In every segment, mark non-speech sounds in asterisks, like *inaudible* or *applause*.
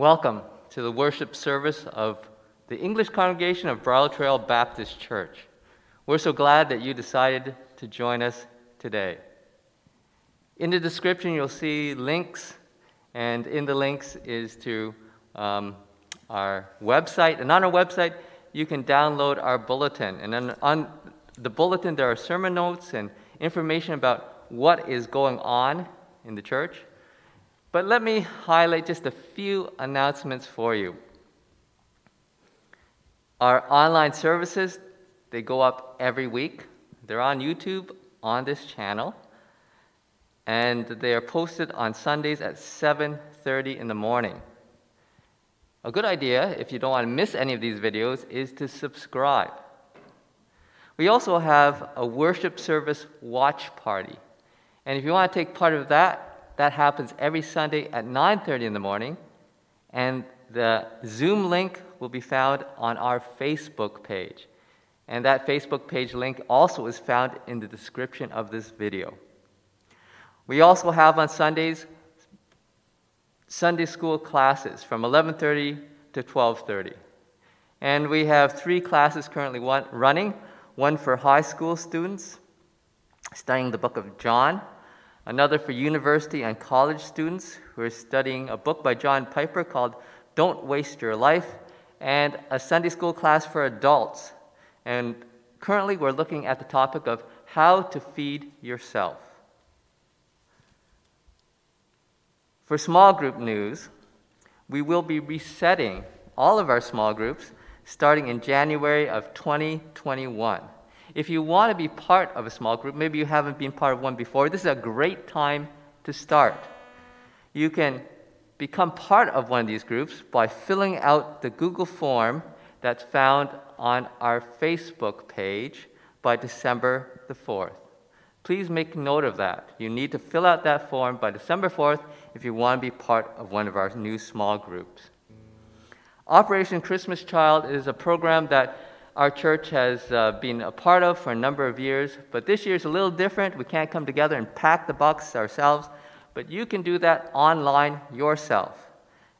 Welcome to the worship service of the English congregation of Bridle Trail Baptist Church. We're so glad that you decided to join us today. In the description, you'll see links, and in the links is to um, our website. And on our website, you can download our bulletin. And then on the bulletin, there are sermon notes and information about what is going on in the church. But let me highlight just a few announcements for you. Our online services, they go up every week. They're on YouTube on this channel. And they are posted on Sundays at 7:30 in the morning. A good idea, if you don't want to miss any of these videos, is to subscribe. We also have a worship service watch party. And if you want to take part of that, that happens every Sunday at 9:30 in the morning, and the Zoom link will be found on our Facebook page. And that Facebook page link also is found in the description of this video. We also have on Sundays Sunday school classes from 11:30 to 12:30. And we have three classes currently running, one for high school students studying the book of John, another for university and college students who are studying a book by John Piper called Don't Waste Your Life, and a Sunday school class for adults. And currently, we're looking at the topic of how to feed yourself. For small group news, we will be resetting all of our small groups starting in January of 2021. If you want to be part of a small group, maybe you haven't been part of one before, this is a great time to start. You can become part of one of these groups by filling out the Google form that's found on our Facebook page by December the 4th. Please make note of that. You need to fill out that form by December 4th if you want to be part of one of our new small groups. Operation Christmas Child is a program that our church has uh, been a part of for a number of years, but this year is a little different. We can't come together and pack the box ourselves, but you can do that online yourself.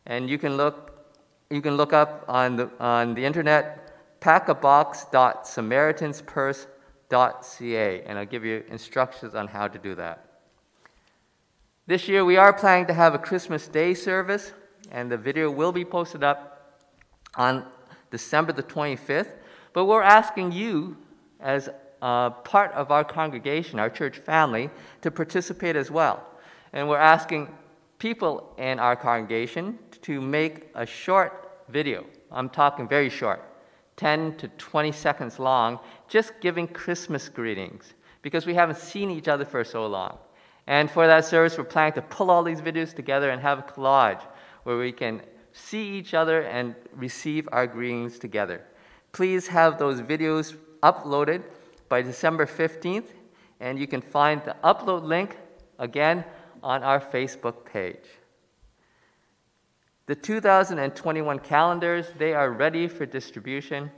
And you can look, you can look up on the, on the internet packabox.samaritanspurse.ca, and I'll give you instructions on how to do that. This year, we are planning to have a Christmas Day service, and the video will be posted up on December the 25th. But we're asking you, as part of our congregation, our church family, to participate as well. And we're asking people in our congregation to make a short video. I'm talking very short, 10 to 20 seconds long, just giving Christmas greetings because we haven't seen each other for so long. And for that service, we're planning to pull all these videos together and have a collage where we can see each other and receive our greetings together. Please have those videos uploaded by December 15th, and you can find the upload link again on our Facebook page. The 2021 calendars, they are ready for distribution,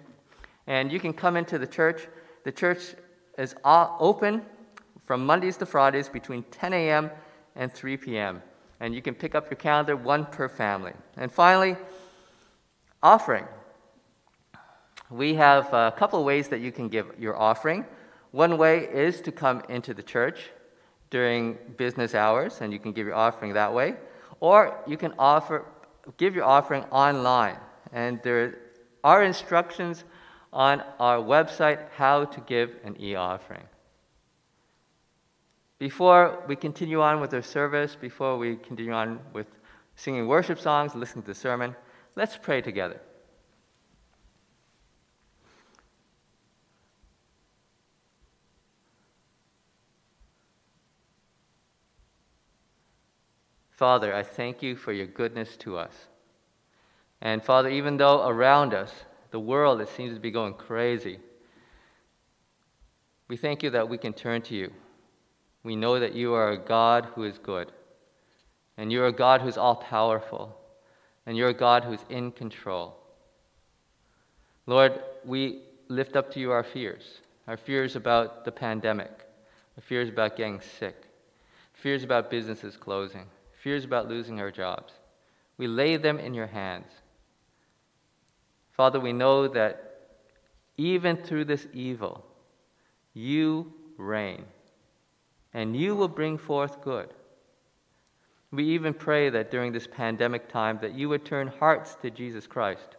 and you can come into the church. The church is open from Mondays to Fridays between 10 a.m. and 3 p.m. And you can pick up your calendar, one per family. And finally, offering we have a couple of ways that you can give your offering. One way is to come into the church during business hours, and you can give your offering that way. Or you can offer, give your offering online. And there are instructions on our website how to give an e offering. Before we continue on with our service, before we continue on with singing worship songs, listening to the sermon, let's pray together. Father, I thank you for your goodness to us. And Father, even though around us, the world, it seems to be going crazy, we thank you that we can turn to you. We know that you are a God who is good, and you're a God who's all powerful, and you're a God who's in control. Lord, we lift up to you our fears our fears about the pandemic, our fears about getting sick, fears about businesses closing fears about losing our jobs. We lay them in your hands. Father, we know that even through this evil, you reign, and you will bring forth good. We even pray that during this pandemic time that you would turn hearts to Jesus Christ.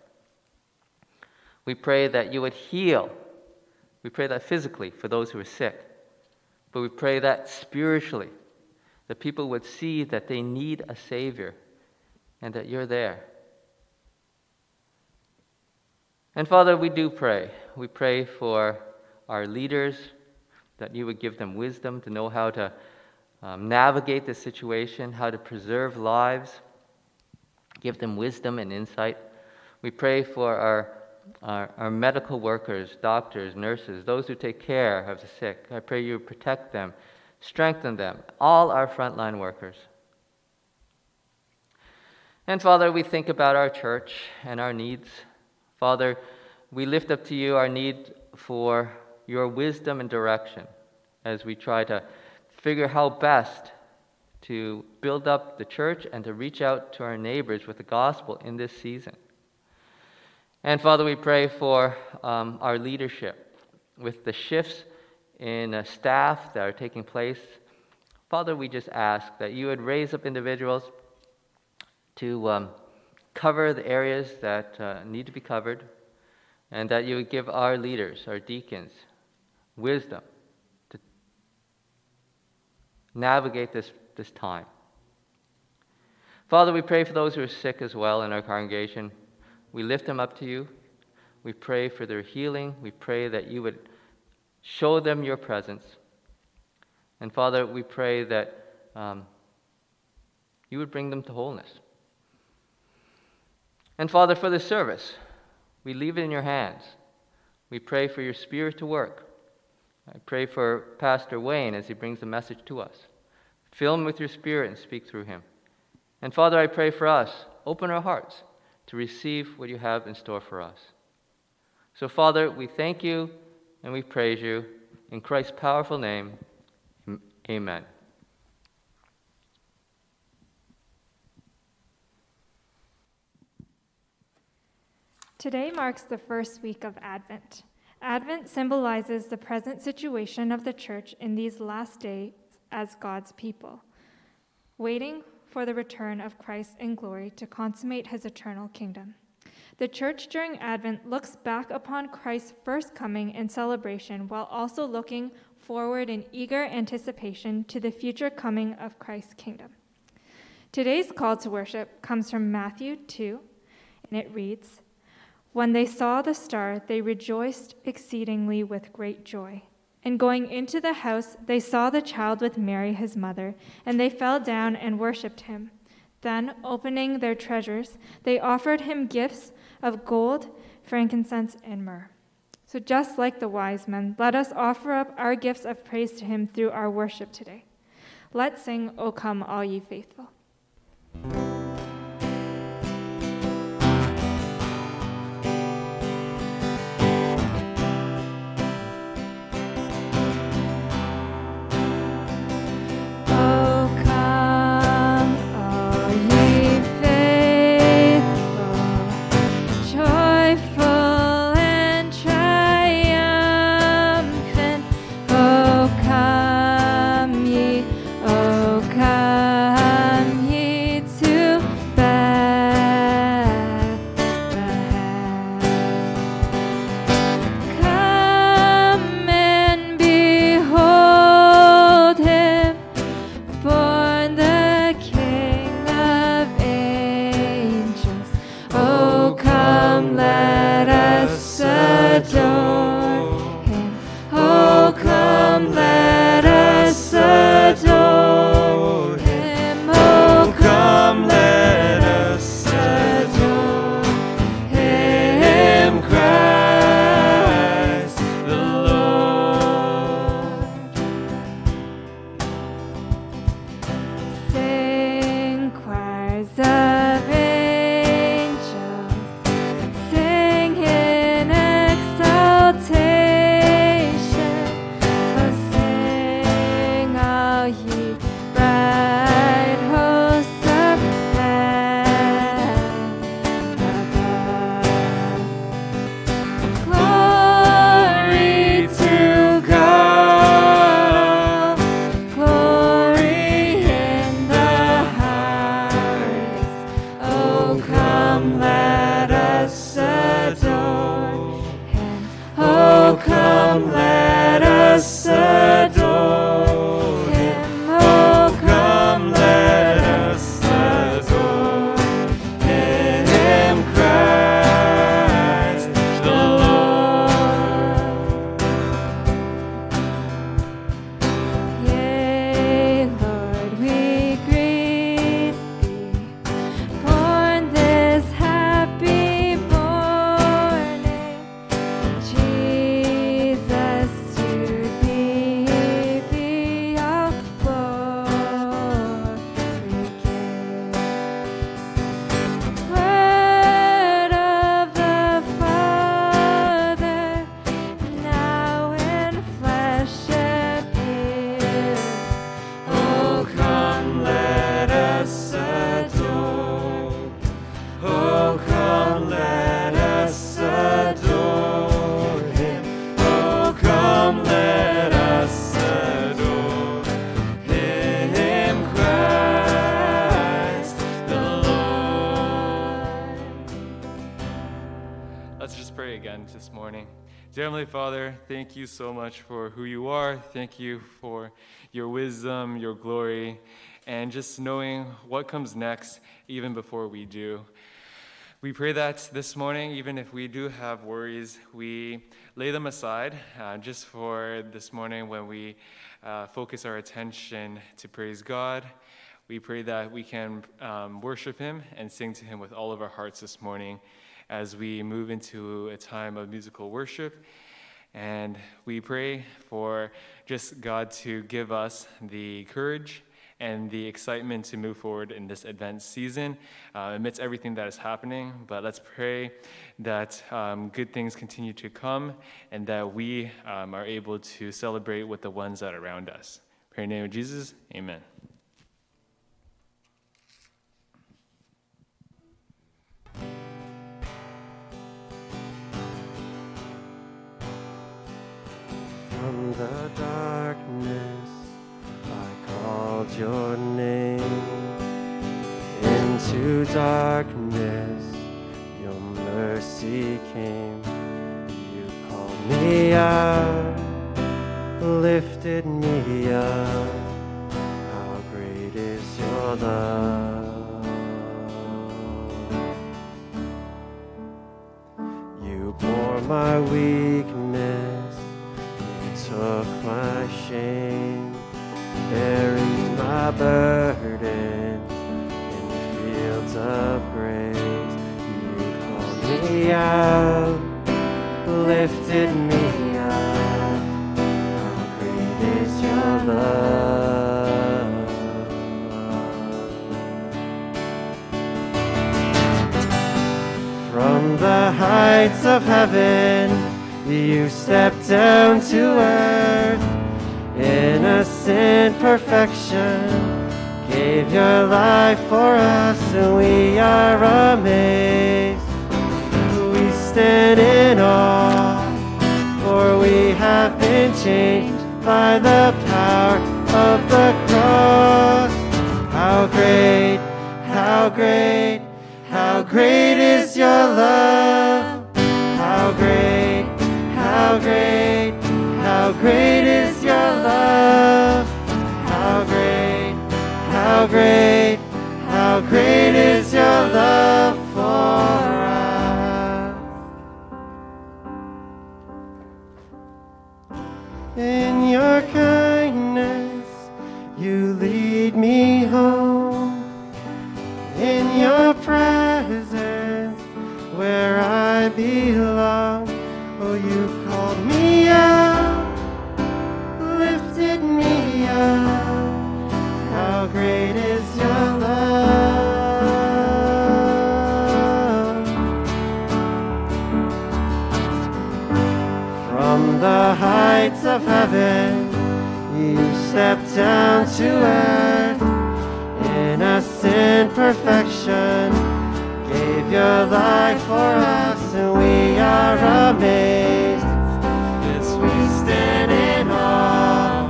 We pray that you would heal. We pray that physically for those who are sick. But we pray that spiritually, that people would see that they need a Savior and that you're there. And Father, we do pray. We pray for our leaders, that you would give them wisdom to know how to um, navigate the situation, how to preserve lives, give them wisdom and insight. We pray for our, our, our, medical workers, doctors, nurses, those who take care of the sick. I pray you protect them, strengthen them, all our frontline workers. And Father, we think about our church and our needs. Father, we lift up to you our need for your wisdom and direction as we try to figure how best to build up the church and to reach out to our neighbors with the gospel in this season. And Father, we pray for um, our leadership with the shifts in staff that are taking place. Father, we just ask that you would raise up individuals to um, cover the areas that uh, need to be covered, and that you would give our leaders, our deacons, wisdom to navigate this, this time. Father, we pray for those who are sick as well in our congregation. We lift them up to you. We pray for their healing. We pray that you would show them your presence. And Father, we pray that um, you would bring them to wholeness. And Father, for this service, we leave it in your hands. We pray for your Spirit to work. I pray for Pastor Wayne as he brings the message to us. Fill him with your spirit and speak through him. And Father, I pray for us. Open our hearts to receive what you have in store for us. So, Father, we thank you and we praise you. In Christ's powerful name, mm. amen. Today marks the first week of Advent. Advent symbolizes the present situation of the church in these last days as God's people, waiting for the return of Christ in glory to consummate his eternal kingdom. The church during Advent looks back upon Christ's first coming in celebration while also looking forward in eager anticipation to the future coming of Christ's kingdom. Today's call to worship comes from Matthew 2, and it reads when they saw the star, they rejoiced exceedingly with great joy. And going into the house, they saw the child with Mary, his mother, and they fell down and worshipped him. Then, opening their treasures, they offered him gifts of gold, frankincense, and myrrh. So, just like the wise men, let us offer up our gifts of praise to him through our worship today. Let's sing, O come, all ye faithful. Heavenly Father, thank you so much for who you are. Thank you for your wisdom, your glory, and just knowing what comes next even before we do. We pray that this morning, even if we do have worries, we lay them aside uh, just for this morning when we uh, focus our attention to praise God. We pray that we can um, worship Him and sing to Him with all of our hearts this morning as we move into a time of musical worship. And we pray for just God to give us the courage and the excitement to move forward in this Advent season uh, amidst everything that is happening. But let's pray that um, good things continue to come and that we um, are able to celebrate with the ones that are around us. Pray in the name of Jesus, amen. From the darkness I called your name into darkness. Your mercy came. You called me out, lifted me up. How great is your love? You bore my weakness. Took my shame buried my burdens in fields of grace. You called me out, lifted me up. How great is your love? From the heights of heaven, you stepped down to earth in innocent perfection gave your life for us and we are amazed. We stand in awe for we have been changed by the power of the cross. How great how great how great is your love great is your love? How great, how great, how great is your love heaven, you stepped down to earth. Innocent perfection, gave your life for us, and we are amazed. Yes, we stand in awe,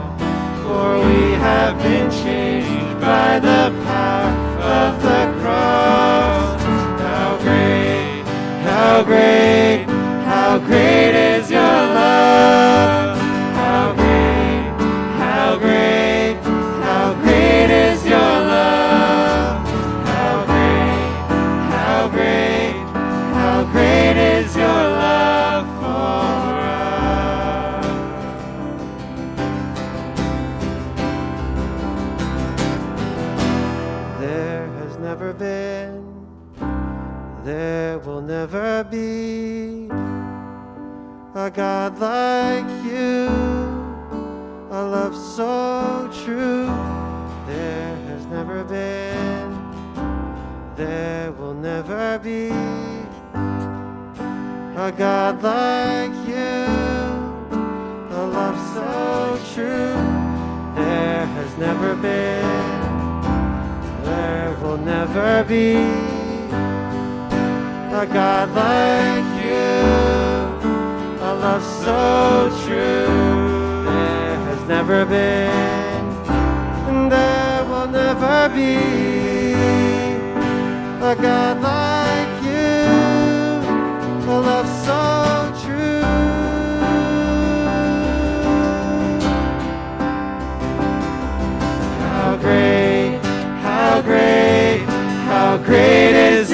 for we have been changed by the power of the cross. How great, how great, how great a God like you, a love so true. There has never been, there will never be. A God like you, a love so true. There has never been, there will never be. A God like you, love so true. There has never been, and there will never be a God like you, a love so true. How great, how great, how great is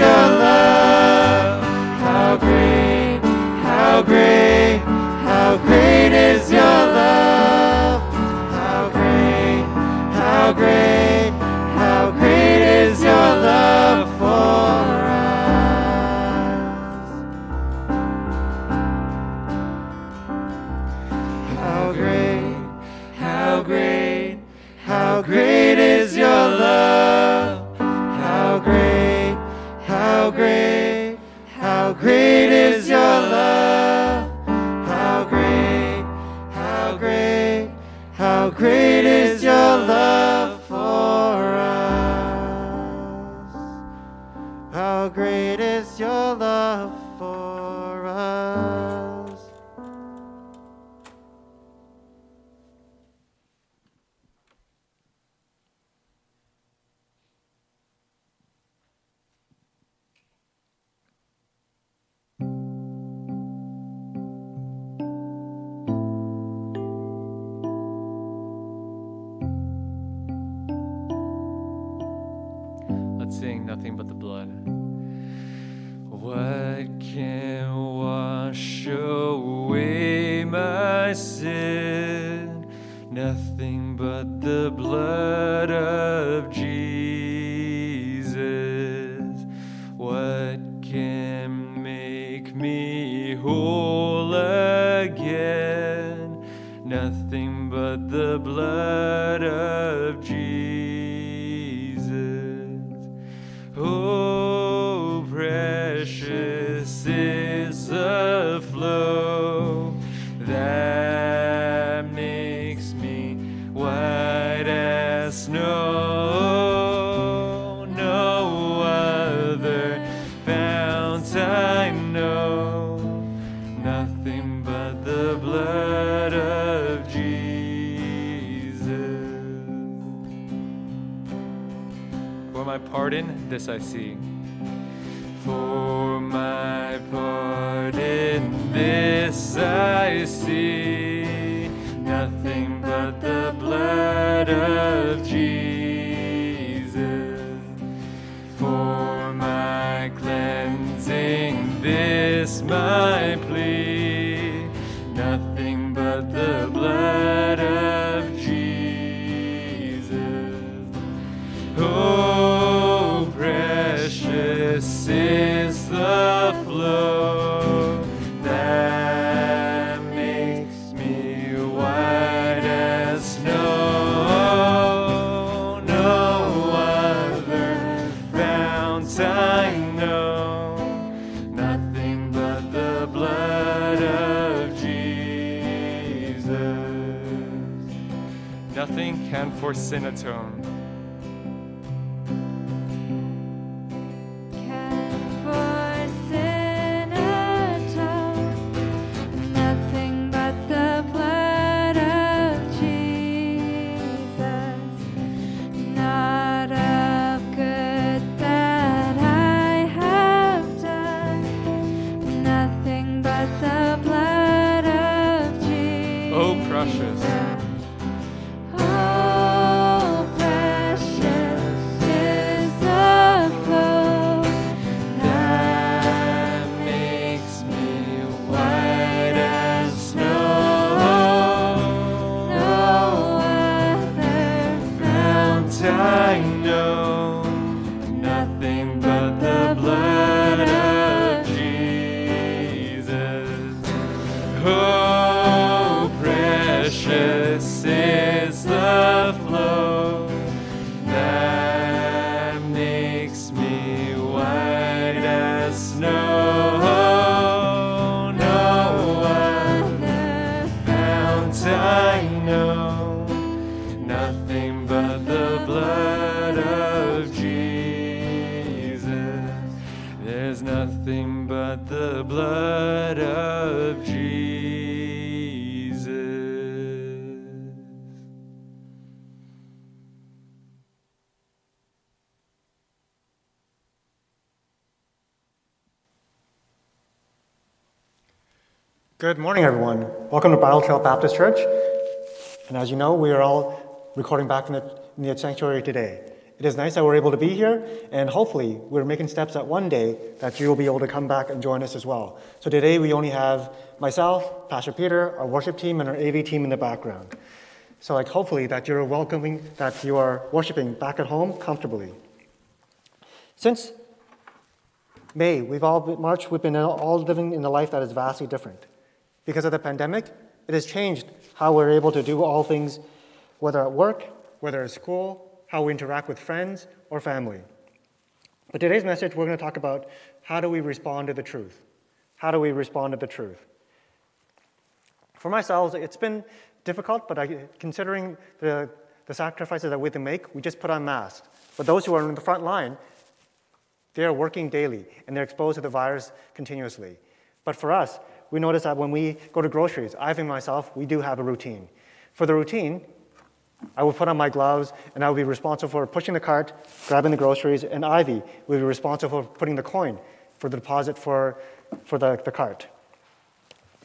white as snow. No other fount I know, nothing but the blood of Jesus. For my pardon, this I see. For my pardon, this I see. Of Jesus. For my cleansing, this my for Good morning, everyone. Welcome to Bridle Trail Baptist Church. And as you know, we are all recording back in the, in the sanctuary today. It is nice that we're able to be here, and hopefully, we're making steps that one day that you will be able to come back and join us as well. So today, we only have myself, Pastor Peter, our worship team, and our AV team in the background. So, like, hopefully, that you're welcoming, that you are worshiping back at home comfortably. Since May, we've all been, March, we've been all living in a life that is vastly different. Because of the pandemic, it has changed how we're able to do all things, whether at work, whether at school, how we interact with friends or family. But today's message, we're going to talk about how do we respond to the truth? How do we respond to the truth? For myself, it's been difficult, but I, considering the, the sacrifices that we have to make, we just put on masks. But those who are in the front line, they are working daily and they're exposed to the virus continuously. But for us, we notice that when we go to groceries, Ivy and myself, we do have a routine. For the routine, I will put on my gloves and I will be responsible for pushing the cart, grabbing the groceries, and Ivy will be responsible for putting the coin for the deposit for, for the, the cart.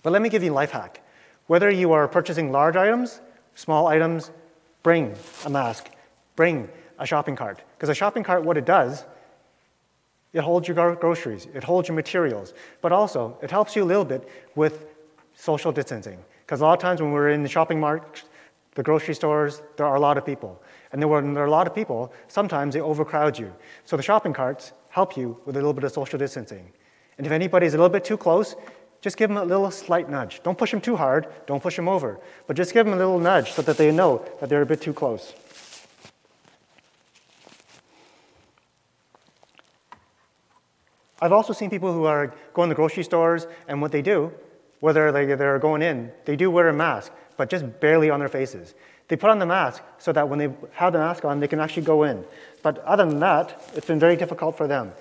But let me give you a life hack. Whether you are purchasing large items, small items, bring a mask, bring a shopping cart. Because a shopping cart, what it does, it holds your groceries, it holds your materials, but also it helps you a little bit with social distancing. Because a lot of times when we're in the shopping mart, the grocery stores, there are a lot of people. And when there are a lot of people, sometimes they overcrowd you. So the shopping carts help you with a little bit of social distancing. And if anybody's a little bit too close, just give them a little slight nudge. Don't push them too hard, don't push them over, but just give them a little nudge so that they know that they're a bit too close. I've also seen people who are going to grocery stores, and what they do, whether they're going in, they do wear a mask but just barely on their faces. They put on the mask so that when they have the mask on, they can actually go in. But other than that, it's been very difficult for them.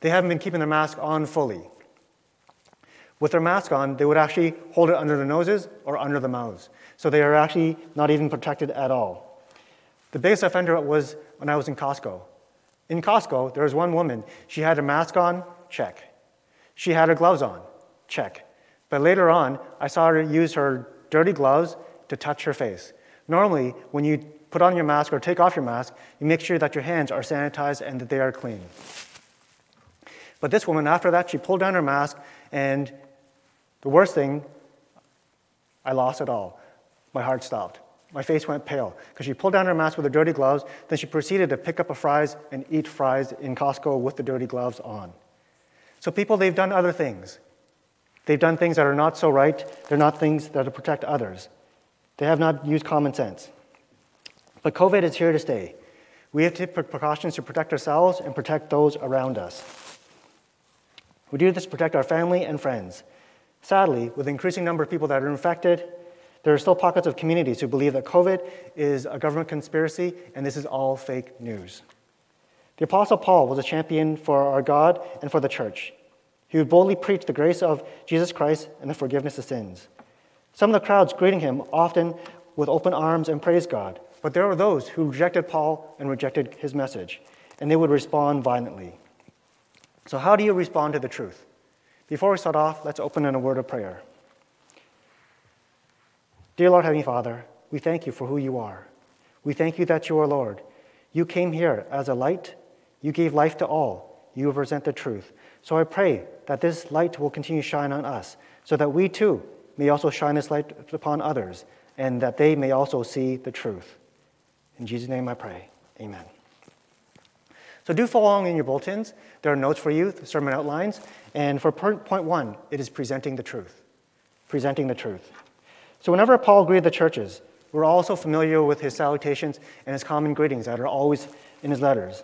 They haven't been keeping their mask on fully. With their mask on, they would actually hold it under their noses or under the mouths. So they are actually not even protected at all. The biggest offender was when I was in Costco. In Costco, there was one woman. She had her mask on, check. She had her gloves on, check. But later on, I saw her use her dirty gloves to touch her face. Normally, when you put on your mask or take off your mask, you make sure that your hands are sanitized and that they are clean. But this woman, after that, she pulled down her mask, and the worst thing, I lost it all. My heart stopped. My face went pale because she pulled down her mask with her dirty gloves. Then she proceeded to pick up a fries and eat fries in Costco with the dirty gloves on. So, people, they've done other things. They've done things that are not so right. They're not things that protect others. They have not used common sense. But COVID is here to stay. We have to take precautions to protect ourselves and protect those around us. We do this to protect our family and friends. Sadly, with the increasing number of people that are infected, there are still pockets of communities who believe that COVID is a government conspiracy and this is all fake news. The Apostle Paul was a champion for our God and for the church. He would boldly preach the grace of Jesus Christ and the forgiveness of sins. Some of the crowds greeting him often with open arms and praised God, but there were those who rejected Paul and rejected his message, and they would respond violently. So, how do you respond to the truth? Before we start off, let's open in a word of prayer. Dear Lord Heavenly Father, we thank you for who you are. We thank you that you are Lord. You came here as a light, you gave life to all, you represent the truth. So I pray that this light will continue to shine on us, so that we too may also shine this light upon others, and that they may also see the truth. In Jesus' name I pray. Amen. So do follow along in your bulletins. There are notes for you, sermon outlines. And for point one, it is presenting the truth. Presenting the truth. So whenever Paul greeted the churches, we're also familiar with his salutations and his common greetings that are always in his letters.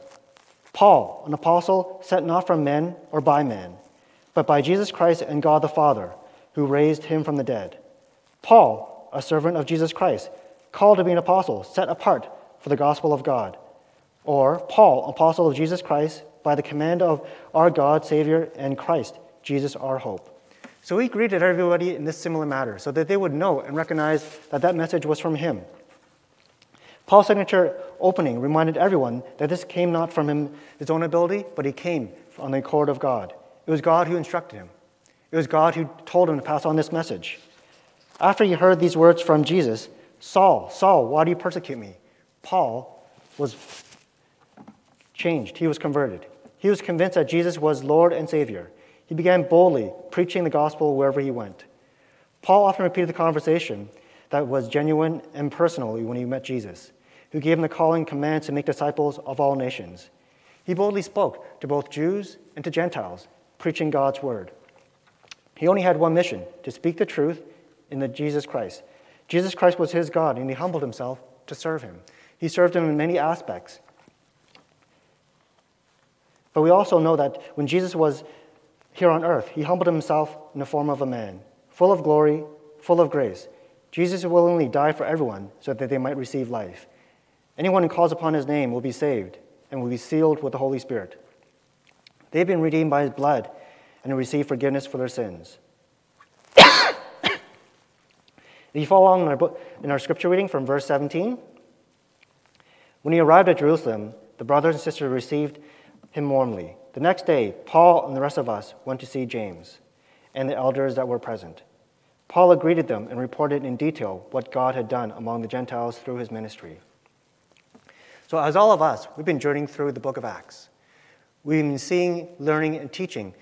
Paul, an apostle sent not from men or by men, but by Jesus Christ and God the Father, who raised him from the dead. Paul, a servant of Jesus Christ, called to be an apostle, set apart for the gospel of God. Or Paul, apostle of Jesus Christ, by the command of our God, Savior, and Christ, Jesus our hope. So he greeted everybody in this similar manner so that they would know and recognize that that message was from him. Paul's signature opening reminded everyone that this came not from him, his own ability, but he came on the accord of God. It was God who instructed him. It was God who told him to pass on this message. After he heard these words from Jesus, Saul, Saul, why do you persecute me? Paul was changed. He was converted. He was convinced that Jesus was Lord and Savior. He began boldly preaching the gospel wherever he went. Paul often repeated the conversation that was genuine and personal when he met Jesus, who gave him the calling command to make disciples of all nations. He boldly spoke to both Jews and to Gentiles, preaching God's word. He only had one mission to speak the truth in the Jesus Christ. Jesus Christ was his God, and he humbled himself to serve him. He served him in many aspects. But we also know that when Jesus was here on earth, he humbled himself in the form of a man, full of glory, full of grace. Jesus willingly died for everyone so that they might receive life. Anyone who calls upon his name will be saved and will be sealed with the Holy Spirit. They've been redeemed by his blood and receive forgiveness for their sins. *coughs* if you follow along in our, book, in our scripture reading from verse 17, when he arrived at Jerusalem, the brothers and sisters received him warmly. The next day, Paul and the rest of us went to see James and the elders that were present. Paul greeted them and reported in detail what God had done among the Gentiles through his ministry. So, as all of us, we've been journeying through the book of Acts. We've been seeing, learning, and teaching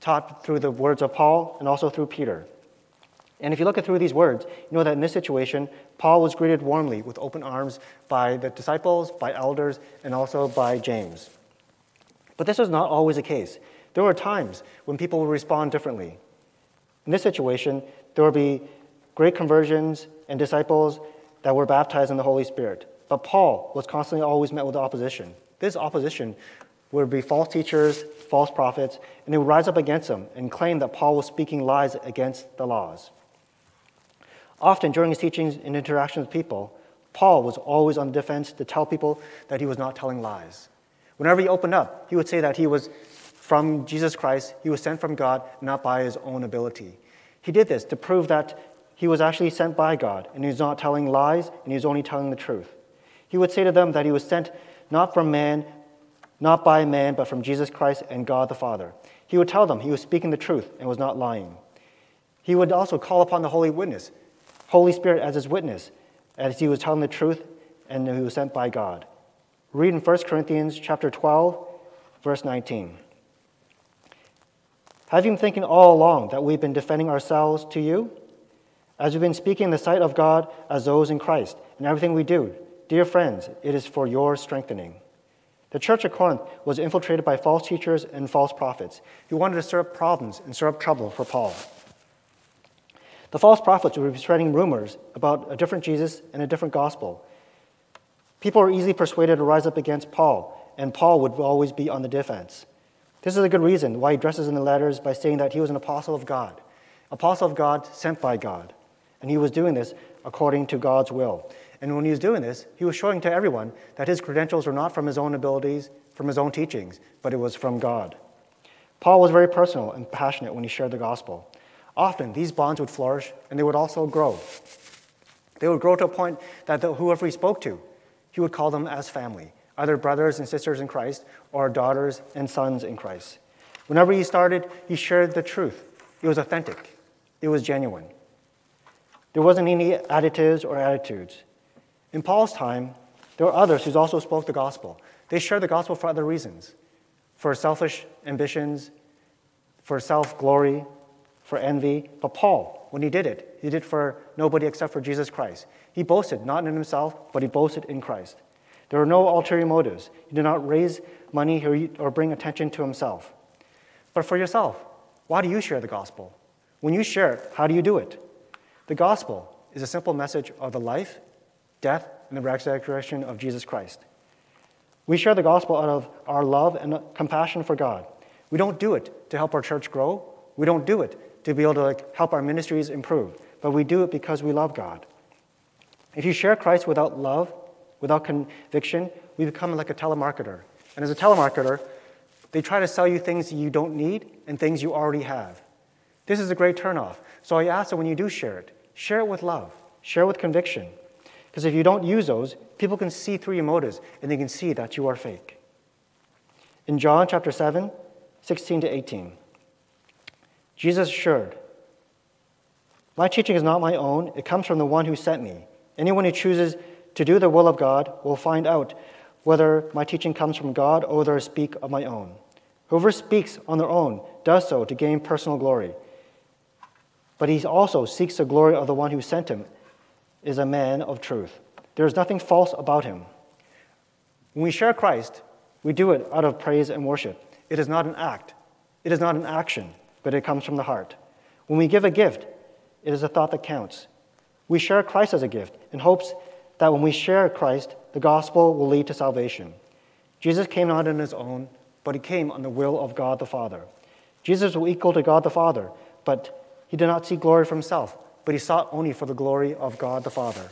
taught through the words of Paul and also through Peter. And if you look at through these words, you know that in this situation, Paul was greeted warmly with open arms by the disciples, by elders, and also by James. But this was not always the case. There were times when people would respond differently. In this situation, there would be great conversions and disciples that were baptized in the Holy Spirit. But Paul was constantly always met with opposition. This opposition would be false teachers, false prophets, and they would rise up against him and claim that Paul was speaking lies against the laws. Often during his teachings and interactions with people, Paul was always on the defense to tell people that he was not telling lies. Whenever he opened up, he would say that he was from Jesus Christ, he was sent from God, not by his own ability. He did this to prove that he was actually sent by God, and he was not telling lies, and he was only telling the truth. He would say to them that he was sent not from man, not by man, but from Jesus Christ and God the Father. He would tell them he was speaking the truth and was not lying. He would also call upon the Holy Witness, Holy Spirit as his witness, as he was telling the truth and he was sent by God. Read in 1 Corinthians chapter 12, verse 19. Have you been thinking all along that we've been defending ourselves to you? As we've been speaking in the sight of God as those in Christ, in everything we do, dear friends, it is for your strengthening. The church of Corinth was infiltrated by false teachers and false prophets who wanted to stir up problems and stir up trouble for Paul. The false prophets were spreading rumors about a different Jesus and a different gospel. People were easily persuaded to rise up against Paul, and Paul would always be on the defense. This is a good reason why he dresses in the letters by saying that he was an apostle of God, apostle of God sent by God. And he was doing this according to God's will. And when he was doing this, he was showing to everyone that his credentials were not from his own abilities, from his own teachings, but it was from God. Paul was very personal and passionate when he shared the gospel. Often, these bonds would flourish and they would also grow. They would grow to a point that whoever he spoke to, he would call them as family, either brothers and sisters in Christ or daughters and sons in Christ. Whenever he started, he shared the truth. It was authentic, it was genuine. There wasn't any additives or attitudes. In Paul's time, there were others who also spoke the gospel. They shared the gospel for other reasons for selfish ambitions, for self glory, for envy. But Paul, when he did it, he did it for nobody except for Jesus Christ. He boasted not in himself, but he boasted in Christ. There were no ulterior motives. He did not raise money or bring attention to himself. But for yourself, why do you share the gospel? When you share it, how do you do it? The gospel is a simple message of the life death, and the resurrection of Jesus Christ. We share the gospel out of our love and compassion for God. We don't do it to help our church grow. We don't do it to be able to like, help our ministries improve, but we do it because we love God. If you share Christ without love, without conviction, we become like a telemarketer. And as a telemarketer, they try to sell you things you don't need and things you already have. This is a great turnoff. So I ask that when you do share it, share it with love, share it with conviction. Because if you don't use those, people can see through your motives and they can see that you are fake. In John chapter 7, 16 to 18, Jesus assured, My teaching is not my own, it comes from the one who sent me. Anyone who chooses to do the will of God will find out whether my teaching comes from God or whether I speak of my own. Whoever speaks on their own does so to gain personal glory. But he also seeks the glory of the one who sent him is a man of truth. There is nothing false about him. When we share Christ, we do it out of praise and worship. It is not an act, it is not an action, but it comes from the heart. When we give a gift, it is a thought that counts. We share Christ as a gift in hopes that when we share Christ, the gospel will lead to salvation. Jesus came not on his own, but he came on the will of God the Father. Jesus was equal to God the Father, but he did not seek glory for himself, but he sought only for the glory of God the Father.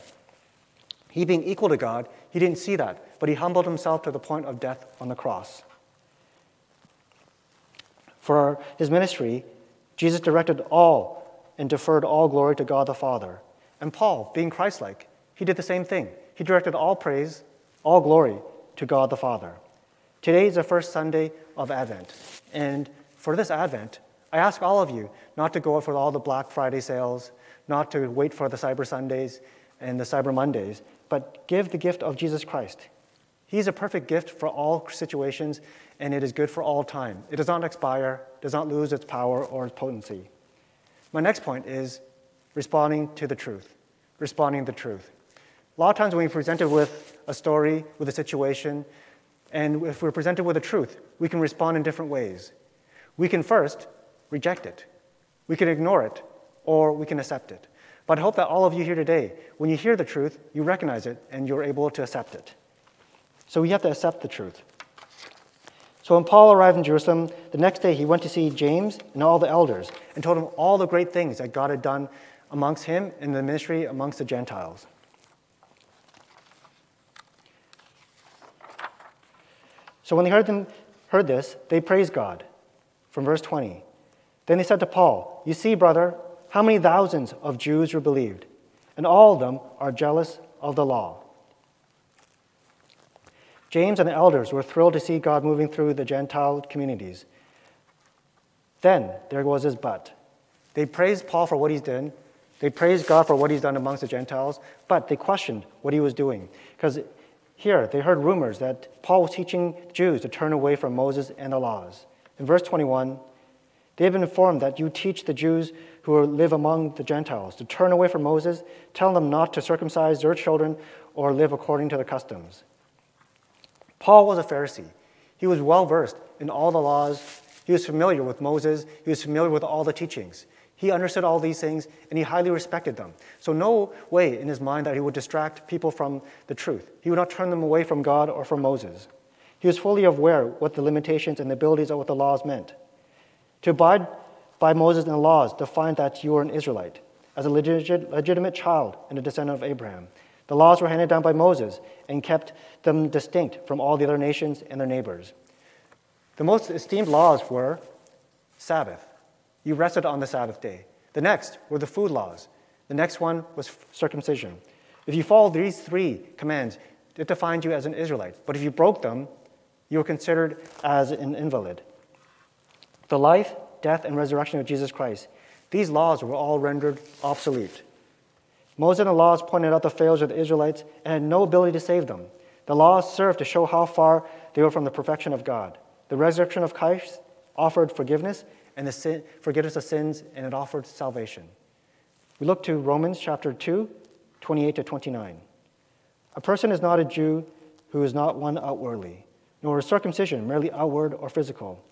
He being equal to God, he didn't see that, but he humbled himself to the point of death on the cross. For his ministry, Jesus directed all and deferred all glory to God the Father. And Paul, being Christ like, he did the same thing. He directed all praise, all glory to God the Father. Today is the first Sunday of Advent. And for this Advent, I ask all of you not to go for all the Black Friday sales, not to wait for the Cyber Sundays and the Cyber Mondays, but give the gift of Jesus Christ. He's a perfect gift for all situations, and it is good for all time. It does not expire, does not lose its power or its potency. My next point is responding to the truth. Responding to the truth. A lot of times when we're presented with a story, with a situation, and if we're presented with a truth, we can respond in different ways. We can first reject it, we can ignore it, or we can accept it. But I hope that all of you here today, when you hear the truth, you recognize it and you're able to accept it. So we have to accept the truth. So when Paul arrived in Jerusalem, the next day he went to see James and all the elders and told them all the great things that God had done amongst him in the ministry amongst the Gentiles. So when they heard, them, heard this, they praised God. From verse 20. Then they said to Paul, You see, brother, how many thousands of Jews were believed, and all of them are jealous of the law. James and the elders were thrilled to see God moving through the Gentile communities. Then there was his but. They praised Paul for what he's done. They praised God for what he's done amongst the Gentiles, but they questioned what he was doing. Because here they heard rumors that Paul was teaching Jews to turn away from Moses and the laws. In verse 21, they have been informed that you teach the Jews who live among the Gentiles to turn away from Moses, tell them not to circumcise their children or live according to the customs. Paul was a Pharisee. He was well versed in all the laws. He was familiar with Moses. He was familiar with all the teachings. He understood all these things and he highly respected them. So, no way in his mind that he would distract people from the truth. He would not turn them away from God or from Moses. He was fully aware what the limitations and the abilities of what the laws meant. To abide by Moses and the laws defined that you are an Israelite, as a legit, legitimate child and a descendant of Abraham. The laws were handed down by Moses and kept them distinct from all the other nations and their neighbors. The most esteemed laws were Sabbath. You rested on the Sabbath day. The next were the food laws. The next one was circumcision. If you followed these three commands, it defined you as an Israelite. But if you broke them, you were considered as an invalid. The life, death, and resurrection of Jesus Christ, these laws were all rendered obsolete. Moses and the laws pointed out the failures of the Israelites and had no ability to save them. The laws served to show how far they were from the perfection of God. The resurrection of Christ offered forgiveness and the sin, forgiveness of sins, and it offered salvation. We look to Romans chapter 2, 28 to 29. A person is not a Jew who is not one outwardly, nor is circumcision merely outward or physical.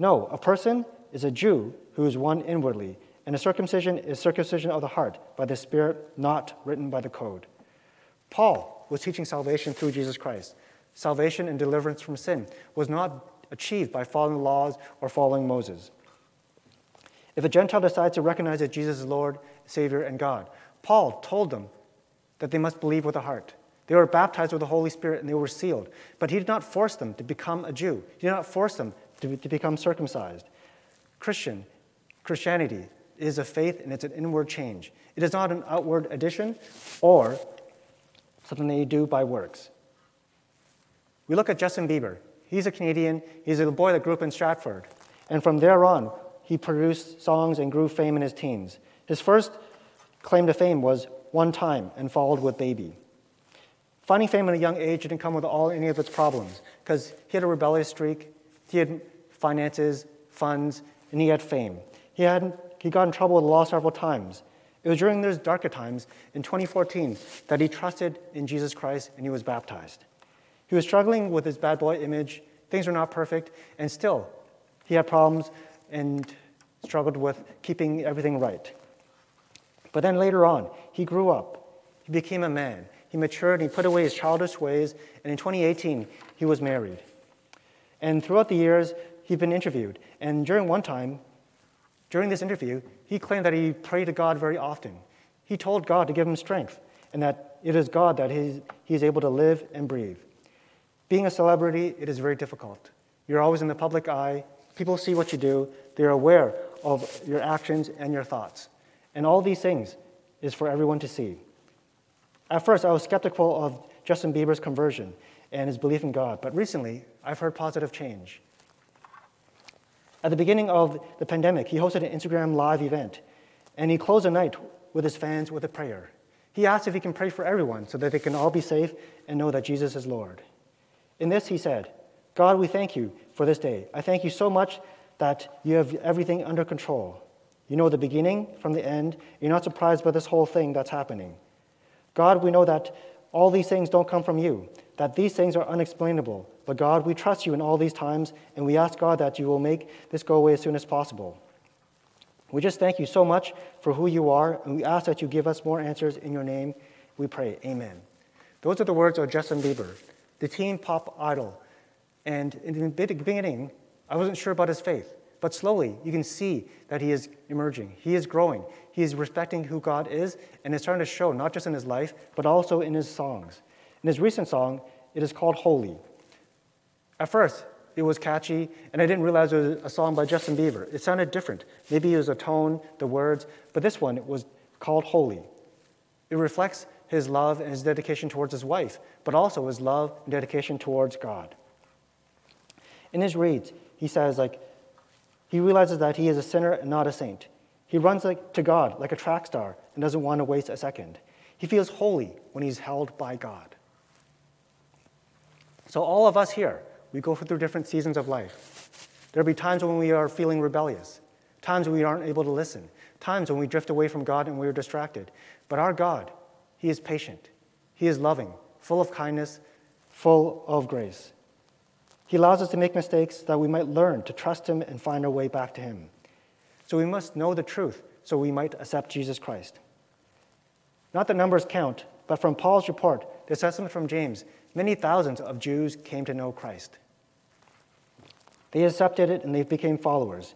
No, a person is a Jew who is one inwardly, and a circumcision is circumcision of the heart by the Spirit, not written by the code. Paul was teaching salvation through Jesus Christ. Salvation and deliverance from sin was not achieved by following the laws or following Moses. If a Gentile decides to recognize that Jesus is Lord, Savior, and God, Paul told them that they must believe with the heart. They were baptized with the Holy Spirit and they were sealed. But he did not force them to become a Jew. He did not force them to, to become circumcised. Christian, Christianity is a faith and it's an inward change. It is not an outward addition or something that you do by works. We look at Justin Bieber. He's a Canadian. He's a boy that grew up in Stratford. And from there on, he produced songs and grew fame in his teens. His first claim to fame was One Time and followed with Baby. Finding fame at a young age didn't come with all any of its problems because he had a rebellious streak, he had finances, funds, and he had fame. He, had, he got in trouble with the law several times. It was during those darker times in 2014 that he trusted in Jesus Christ and he was baptized. He was struggling with his bad boy image, things were not perfect, and still he had problems and struggled with keeping everything right. But then later on, he grew up, he became a man, he matured, he put away his childish ways, and in 2018, he was married. And throughout the years, he'd been interviewed. And during one time, during this interview, he claimed that he prayed to God very often. He told God to give him strength and that it is God that he's, he's able to live and breathe. Being a celebrity, it is very difficult. You're always in the public eye. People see what you do. They're aware of your actions and your thoughts. And all these things is for everyone to see. At first, I was skeptical of Justin Bieber's conversion and his belief in God, but recently, I've heard positive change. At the beginning of the pandemic, he hosted an Instagram live event, and he closed the night with his fans with a prayer. He asked if he can pray for everyone so that they can all be safe and know that Jesus is Lord. In this, he said, God, we thank you for this day. I thank you so much that you have everything under control. You know the beginning from the end. You're not surprised by this whole thing that's happening. God, we know that all these things don't come from you, that these things are unexplainable. But God, we trust you in all these times, and we ask God that you will make this go away as soon as possible. We just thank you so much for who you are, and we ask that you give us more answers in your name. We pray. Amen. Those are the words of Justin Bieber, the teen pop idol. And in the beginning, I wasn't sure about his faith, but slowly you can see that he is emerging. He is growing. He is respecting who God is, and it's starting to show not just in his life, but also in his songs. In his recent song, it is called Holy. At first, it was catchy, and I didn't realize it was a song by Justin Bieber. It sounded different. Maybe it was a tone, the words, but this one was called Holy. It reflects his love and his dedication towards his wife, but also his love and dedication towards God. In his reads, he says, like, he realizes that he is a sinner and not a saint. He runs like, to God like a track star and doesn't want to waste a second. He feels holy when he's held by God. So, all of us here, we go through different seasons of life. There'll be times when we are feeling rebellious, times when we aren't able to listen, times when we drift away from God and we are distracted. But our God, He is patient, He is loving, full of kindness, full of grace. He allows us to make mistakes that we might learn to trust Him and find our way back to Him. So we must know the truth so we might accept Jesus Christ. Not that numbers count, but from Paul's report, the assessment from James, many thousands of Jews came to know Christ. They accepted it and they became followers.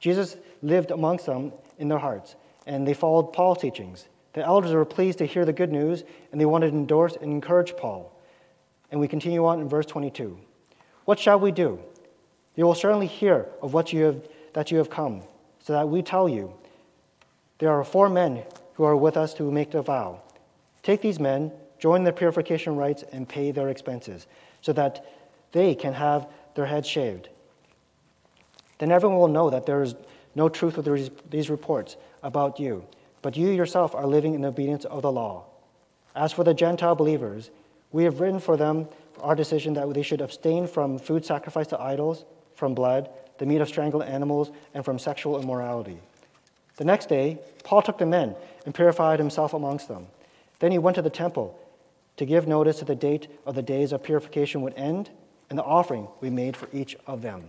Jesus lived amongst them in their hearts, and they followed Paul's teachings. The elders were pleased to hear the good news, and they wanted to endorse and encourage Paul. And we continue on in verse 22. What shall we do? You will certainly hear of what you have, that you have come, so that we tell you. There are four men who are with us to make the vow. Take these men, join their purification rites, and pay their expenses, so that they can have their heads shaved. Then everyone will know that there is no truth with these reports about you, but you yourself are living in obedience of the law. As for the Gentile believers, we have written for them our decision that they should abstain from food sacrificed to idols, from blood, the meat of strangled animals, and from sexual immorality. The next day, Paul took the men and purified himself amongst them. Then he went to the temple to give notice that the date of the days of purification would end and the offering we made for each of them.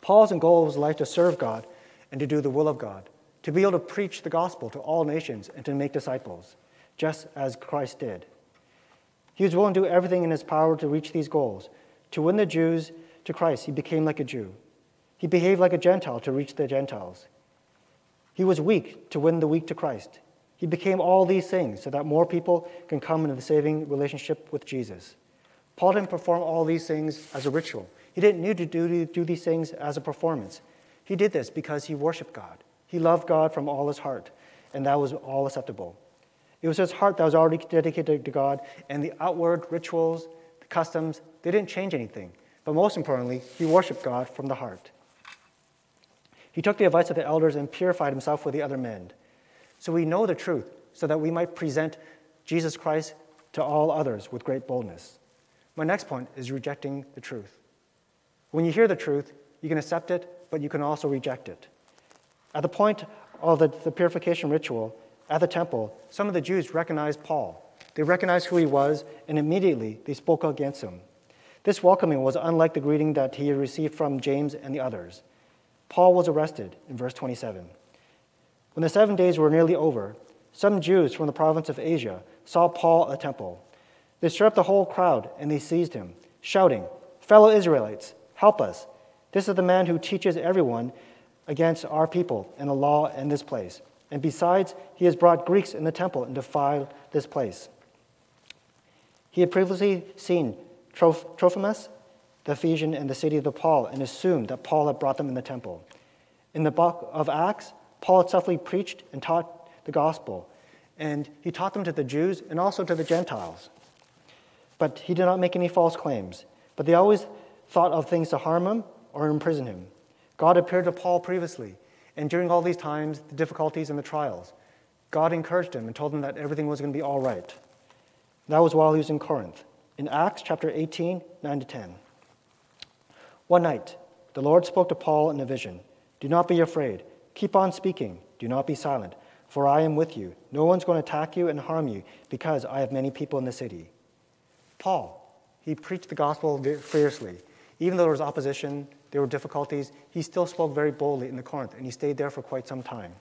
Paul's goal was life to serve God and to do the will of God, to be able to preach the gospel to all nations and to make disciples, just as Christ did. He was willing to do everything in his power to reach these goals. To win the Jews to Christ, he became like a Jew. He behaved like a Gentile to reach the Gentiles. He was weak to win the weak to Christ. He became all these things so that more people can come into the saving relationship with Jesus. Paul didn't perform all these things as a ritual. He didn't need to do, do these things as a performance. He did this because he worshiped God. He loved God from all his heart, and that was all acceptable. It was his heart that was already dedicated to God, and the outward rituals, the customs, they didn't change anything. But most importantly, he worshiped God from the heart. He took the advice of the elders and purified himself with the other men. So we know the truth, so that we might present Jesus Christ to all others with great boldness. My next point is rejecting the truth. When you hear the truth, you can accept it, but you can also reject it. At the point of the, the purification ritual at the temple, some of the Jews recognized Paul. They recognized who he was, and immediately they spoke against him. This welcoming was unlike the greeting that he had received from James and the others. Paul was arrested in verse 27. When the seven days were nearly over, some Jews from the province of Asia saw Paul at the temple. They stirred up the whole crowd and they seized him, shouting, Fellow Israelites, help us. This is the man who teaches everyone against our people and the law in this place. And besides, he has brought Greeks in the temple and defiled this place. He had previously seen Troph- Trophimus, the Ephesian, in the city of the Paul and assumed that Paul had brought them in the temple. In the book of Acts, Paul subtly preached and taught the gospel, and he taught them to the Jews and also to the Gentiles. But he did not make any false claims, but they always thought of things to harm him or imprison him. God appeared to Paul previously, and during all these times, the difficulties and the trials, God encouraged him and told him that everything was going to be all right. That was while he was in Corinth. In Acts chapter 18, 9 to 10. One night, the Lord spoke to Paul in a vision Do not be afraid. Keep on speaking. Do not be silent, for I am with you. No one's going to attack you and harm you, because I have many people in the city. Paul, he preached the gospel fiercely. Even though there was opposition, there were difficulties, he still spoke very boldly in the Corinth, and he stayed there for quite some time.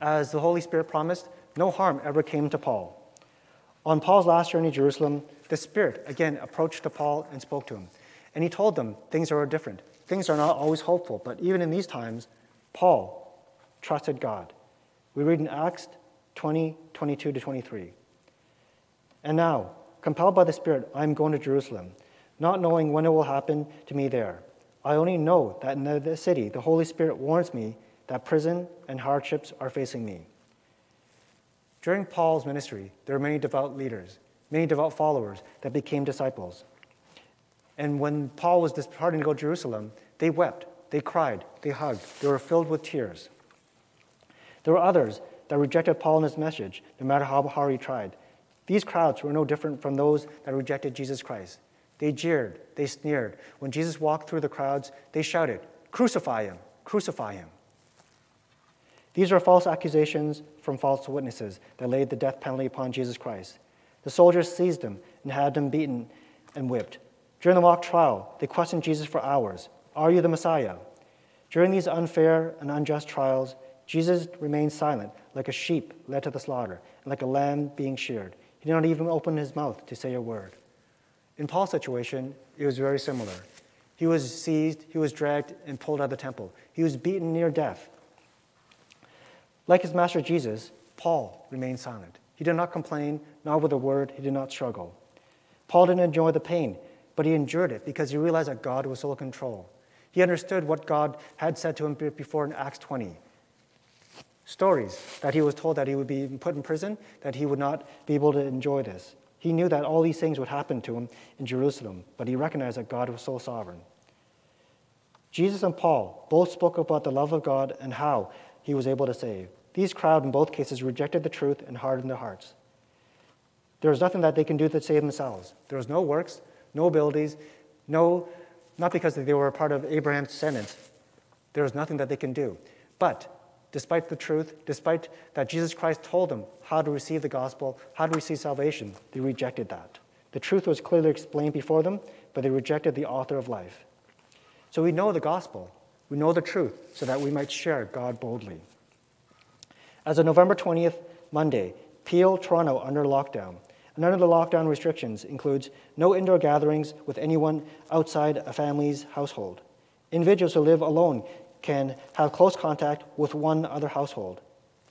As the Holy Spirit promised, no harm ever came to Paul. On Paul's last journey to Jerusalem, the Spirit again approached to Paul and spoke to him. And he told them things are different. Things are not always hopeful, but even in these times, Paul trusted God. We read in Acts 20, 22 to 23. And now, compelled by the Spirit, I am going to Jerusalem, not knowing when it will happen to me there. I only know that in the city, the Holy Spirit warns me that prison and hardships are facing me. During Paul's ministry, there were many devout leaders, many devout followers that became disciples. And when Paul was departing to go to Jerusalem, they wept, they cried, they hugged, they were filled with tears. There were others that rejected Paul and his message, no matter how hard he tried. These crowds were no different from those that rejected Jesus Christ. They jeered, they sneered. When Jesus walked through the crowds, they shouted, Crucify him, crucify him. These are false accusations from false witnesses that laid the death penalty upon Jesus Christ. The soldiers seized him and had him beaten and whipped. During the mock trial, they questioned Jesus for hours Are you the Messiah? During these unfair and unjust trials, Jesus remained silent, like a sheep led to the slaughter, and like a lamb being sheared. He did not even open his mouth to say a word. In Paul's situation, it was very similar. He was seized, he was dragged, and pulled out of the temple. He was beaten near death. Like his master Jesus, Paul remained silent. He did not complain, not with a word, he did not struggle. Paul didn't enjoy the pain, but he endured it because he realized that God was still in control. He understood what God had said to him before in Acts 20. Stories that he was told that he would be put in prison, that he would not be able to enjoy this. He knew that all these things would happen to him in Jerusalem, but he recognized that God was so sovereign. Jesus and Paul both spoke about the love of God and how he was able to save. These crowd in both cases rejected the truth and hardened their hearts. There was nothing that they can do to save themselves. There was no works, no abilities, no, not because they were a part of Abraham's descendants. There was nothing that they can do. But despite the truth, despite that Jesus Christ told them how to receive the gospel, how to receive salvation, they rejected that. The truth was clearly explained before them, but they rejected the author of life. So we know the gospel, we know the truth, so that we might share God boldly. As of November 20th, Monday, Peel, Toronto, under lockdown. And under the lockdown restrictions includes no indoor gatherings with anyone outside a family's household. Individuals who live alone can have close contact with one other household.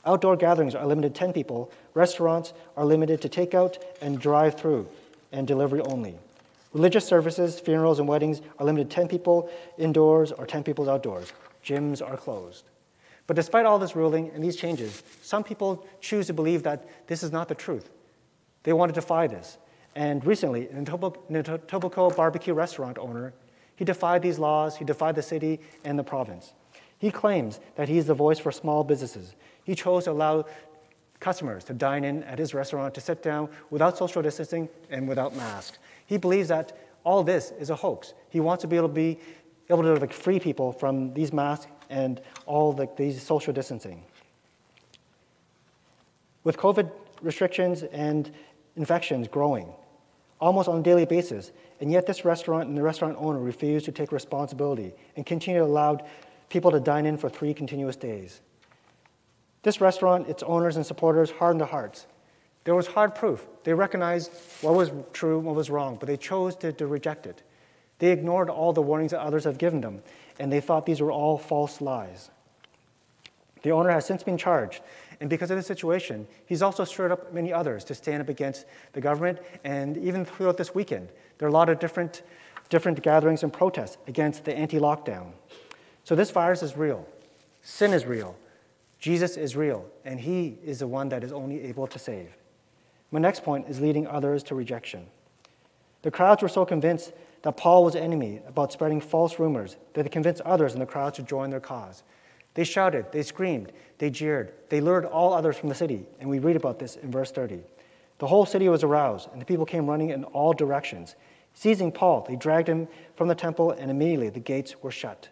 Outdoor gatherings are limited to 10 people. Restaurants are limited to takeout and drive through and delivery only. Religious services, funerals, and weddings are limited to 10 people indoors or 10 people outdoors. Gyms are closed. But despite all this ruling and these changes, some people choose to believe that this is not the truth. They want to defy this. And recently, an Etobicoke barbecue restaurant owner, he defied these laws, he defied the city and the province. He claims that he is the voice for small businesses. He chose to allow customers to dine in at his restaurant, to sit down without social distancing and without masks. He believes that all this is a hoax. He wants to be able to be able to like, free people from these masks and all the, these social distancing. With COVID restrictions and infections growing almost on a daily basis, and yet this restaurant and the restaurant owner refused to take responsibility and continued to allow people to dine in for three continuous days. This restaurant, its owners and supporters hardened their hearts. There was hard proof. They recognized what was true what was wrong, but they chose to, to reject it. They ignored all the warnings that others have given them, and they thought these were all false lies. The owner has since been charged, and because of the situation, he's also stirred up many others to stand up against the government. And even throughout this weekend, there are a lot of different, different gatherings and protests against the anti lockdown. So this virus is real, sin is real, Jesus is real, and he is the one that is only able to save. My next point is leading others to rejection. The crowds were so convinced that Paul was an enemy about spreading false rumors that they convinced others in the crowd to join their cause. They shouted, they screamed, they jeered, they lured all others from the city, and we read about this in verse 30. The whole city was aroused, and the people came running in all directions. Seizing Paul, they dragged him from the temple, and immediately the gates were shut.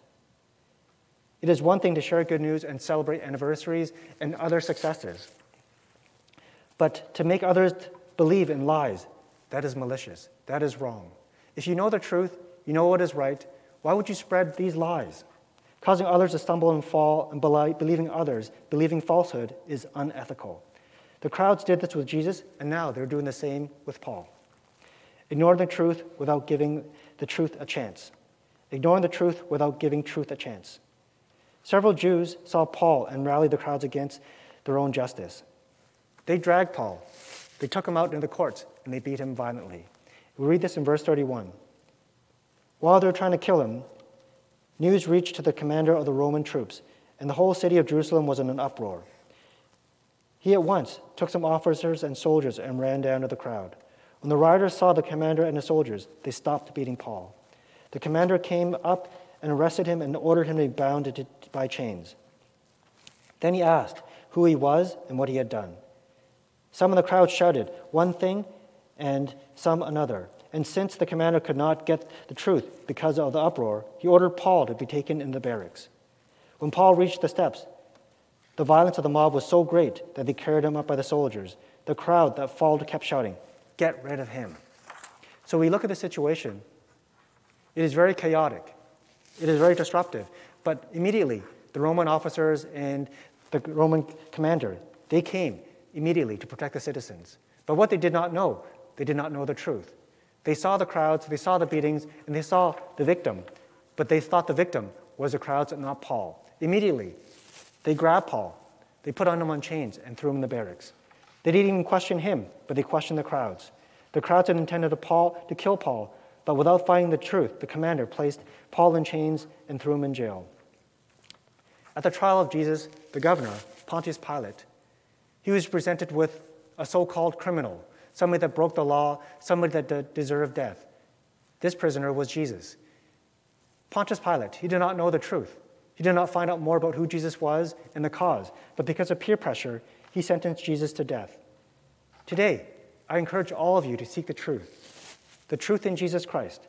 It is one thing to share good news and celebrate anniversaries and other successes, but to make others believe in lies, that is malicious. That is wrong. If you know the truth, you know what is right, why would you spread these lies? Causing others to stumble and fall and believing others, believing falsehood, is unethical. The crowds did this with Jesus, and now they're doing the same with Paul. Ignoring the truth without giving the truth a chance. Ignoring the truth without giving truth a chance. Several Jews saw Paul and rallied the crowds against their own justice. They dragged Paul. They took him out into the courts and they beat him violently. We read this in verse 31. While they were trying to kill him, news reached to the commander of the Roman troops, and the whole city of Jerusalem was in an uproar. He at once took some officers and soldiers and ran down to the crowd. When the rioters saw the commander and the soldiers, they stopped beating Paul. The commander came up and arrested him and ordered him to be bound by chains. Then he asked who he was and what he had done. Some in the crowd shouted one thing and some another. And since the commander could not get the truth because of the uproar, he ordered Paul to be taken in the barracks. When Paul reached the steps, the violence of the mob was so great that they carried him up by the soldiers. The crowd that followed kept shouting, Get rid of him. So we look at the situation. It is very chaotic. It is very disruptive. But immediately, the Roman officers and the Roman commander, they came immediately to protect the citizens. But what they did not know, they did not know the truth. They saw the crowds, they saw the beatings, and they saw the victim, but they thought the victim was the crowds and not Paul. Immediately, they grabbed Paul, they put on him on chains, and threw him in the barracks. They didn't even question him, but they questioned the crowds. The crowds had intended to, Paul, to kill Paul, but without finding the truth, the commander placed Paul in chains and threw him in jail. At the trial of Jesus, the governor, Pontius Pilate, he was presented with a so called criminal, somebody that broke the law, somebody that deserved death. This prisoner was Jesus. Pontius Pilate, he did not know the truth. He did not find out more about who Jesus was and the cause, but because of peer pressure, he sentenced Jesus to death. Today, I encourage all of you to seek the truth, the truth in Jesus Christ.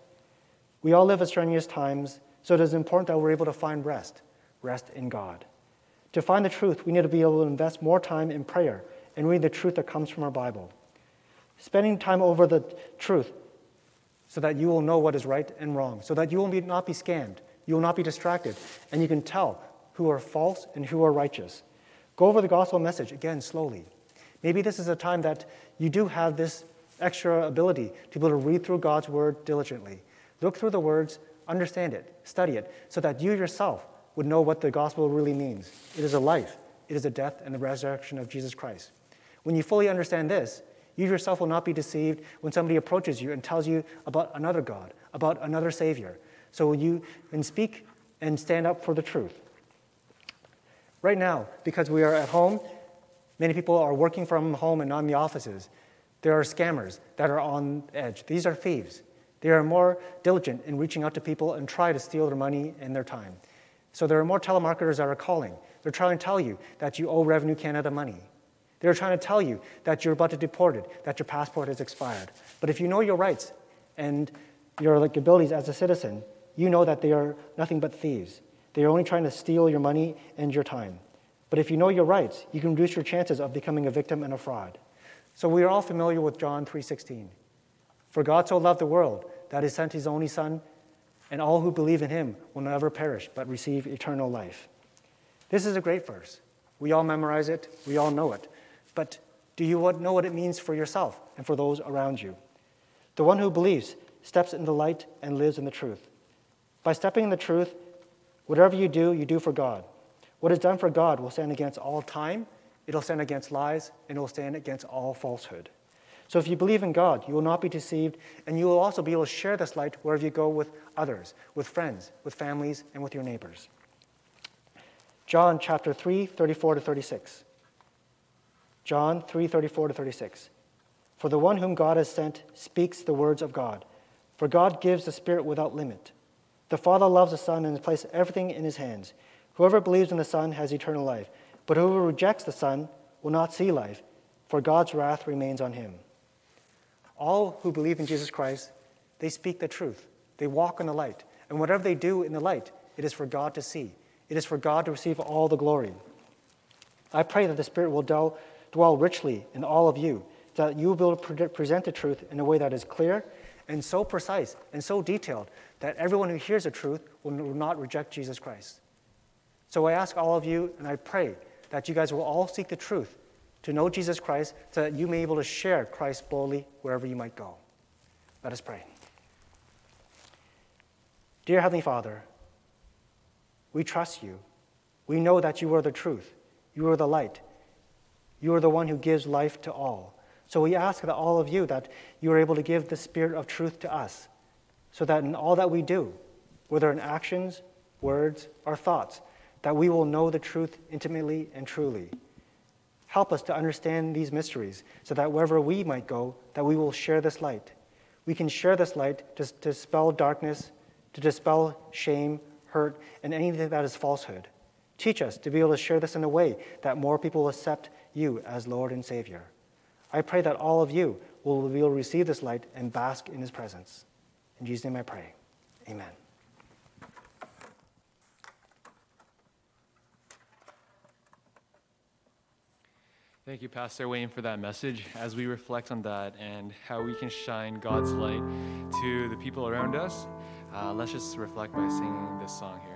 We all live at strenuous times, so it is important that we're able to find rest, rest in God. To find the truth, we need to be able to invest more time in prayer and read the truth that comes from our Bible. Spending time over the truth so that you will know what is right and wrong, so that you will be, not be scammed, you will not be distracted, and you can tell who are false and who are righteous. Go over the gospel message again slowly. Maybe this is a time that you do have this extra ability to be able to read through God's word diligently. Look through the words, understand it, study it, so that you yourself would know what the gospel really means. It is a life, it is a death and the resurrection of Jesus Christ. When you fully understand this, you yourself will not be deceived when somebody approaches you and tells you about another God, about another Savior. So you can speak and stand up for the truth. Right now, because we are at home, many people are working from home and not in the offices. There are scammers that are on edge. These are thieves. They are more diligent in reaching out to people and try to steal their money and their time. So there are more telemarketers that are calling. They're trying to tell you that you owe Revenue Canada money. They're trying to tell you that you're about to be deported, that your passport has expired. But if you know your rights and your abilities as a citizen, you know that they are nothing but thieves. They are only trying to steal your money and your time. But if you know your rights, you can reduce your chances of becoming a victim and a fraud. So we are all familiar with John 3:16. For God so loved the world that he sent his only son, and all who believe in him will never perish but receive eternal life. This is a great verse. We all memorize it, we all know it. But do you know what it means for yourself and for those around you? The one who believes steps in the light and lives in the truth. By stepping in the truth, whatever you do, you do for God. What is done for God will stand against all time, it'll stand against lies, and it will stand against all falsehood. So if you believe in God, you will not be deceived, and you will also be able to share this light wherever you go with others, with friends, with families, and with your neighbors. John chapter 3, 34 to 36. John 3:34 to 36. For the one whom God has sent speaks the words of God, for God gives the Spirit without limit. The Father loves the Son and has placed everything in his hands. Whoever believes in the Son has eternal life, but whoever rejects the Son will not see life, for God's wrath remains on him. All who believe in Jesus Christ, they speak the truth. They walk in the light. And whatever they do in the light, it is for God to see. It is for God to receive all the glory. I pray that the Spirit will dwell, dwell richly in all of you, that you will be able to present the truth in a way that is clear and so precise and so detailed that everyone who hears the truth will not reject Jesus Christ. So I ask all of you, and I pray that you guys will all seek the truth to know Jesus Christ so that you may be able to share Christ boldly wherever you might go. Let us pray. Dear Heavenly Father, we trust you. We know that you are the truth. You are the light. You are the one who gives life to all. So we ask that all of you that you are able to give the spirit of truth to us, so that in all that we do, whether in actions, words, or thoughts, that we will know the truth intimately and truly. Help us to understand these mysteries so that wherever we might go, that we will share this light. We can share this light to, to dispel darkness, to dispel shame, hurt, and anything that is falsehood. Teach us to be able to share this in a way that more people will accept you as Lord and Savior. I pray that all of you will receive this light and bask in His presence. In Jesus' name I pray. Amen. Thank you, Pastor Wayne, for that message. As we reflect on that and how we can shine God's light to the people around us, uh, let's just reflect by singing this song here.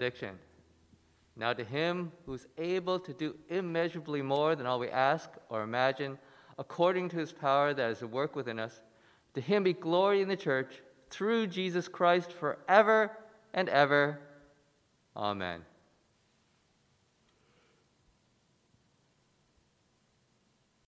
benediction. Now, to him who's able to do immeasurably more than all we ask or imagine, according to his power that is at work within us, to him be glory in the church through Jesus Christ forever and ever. Amen.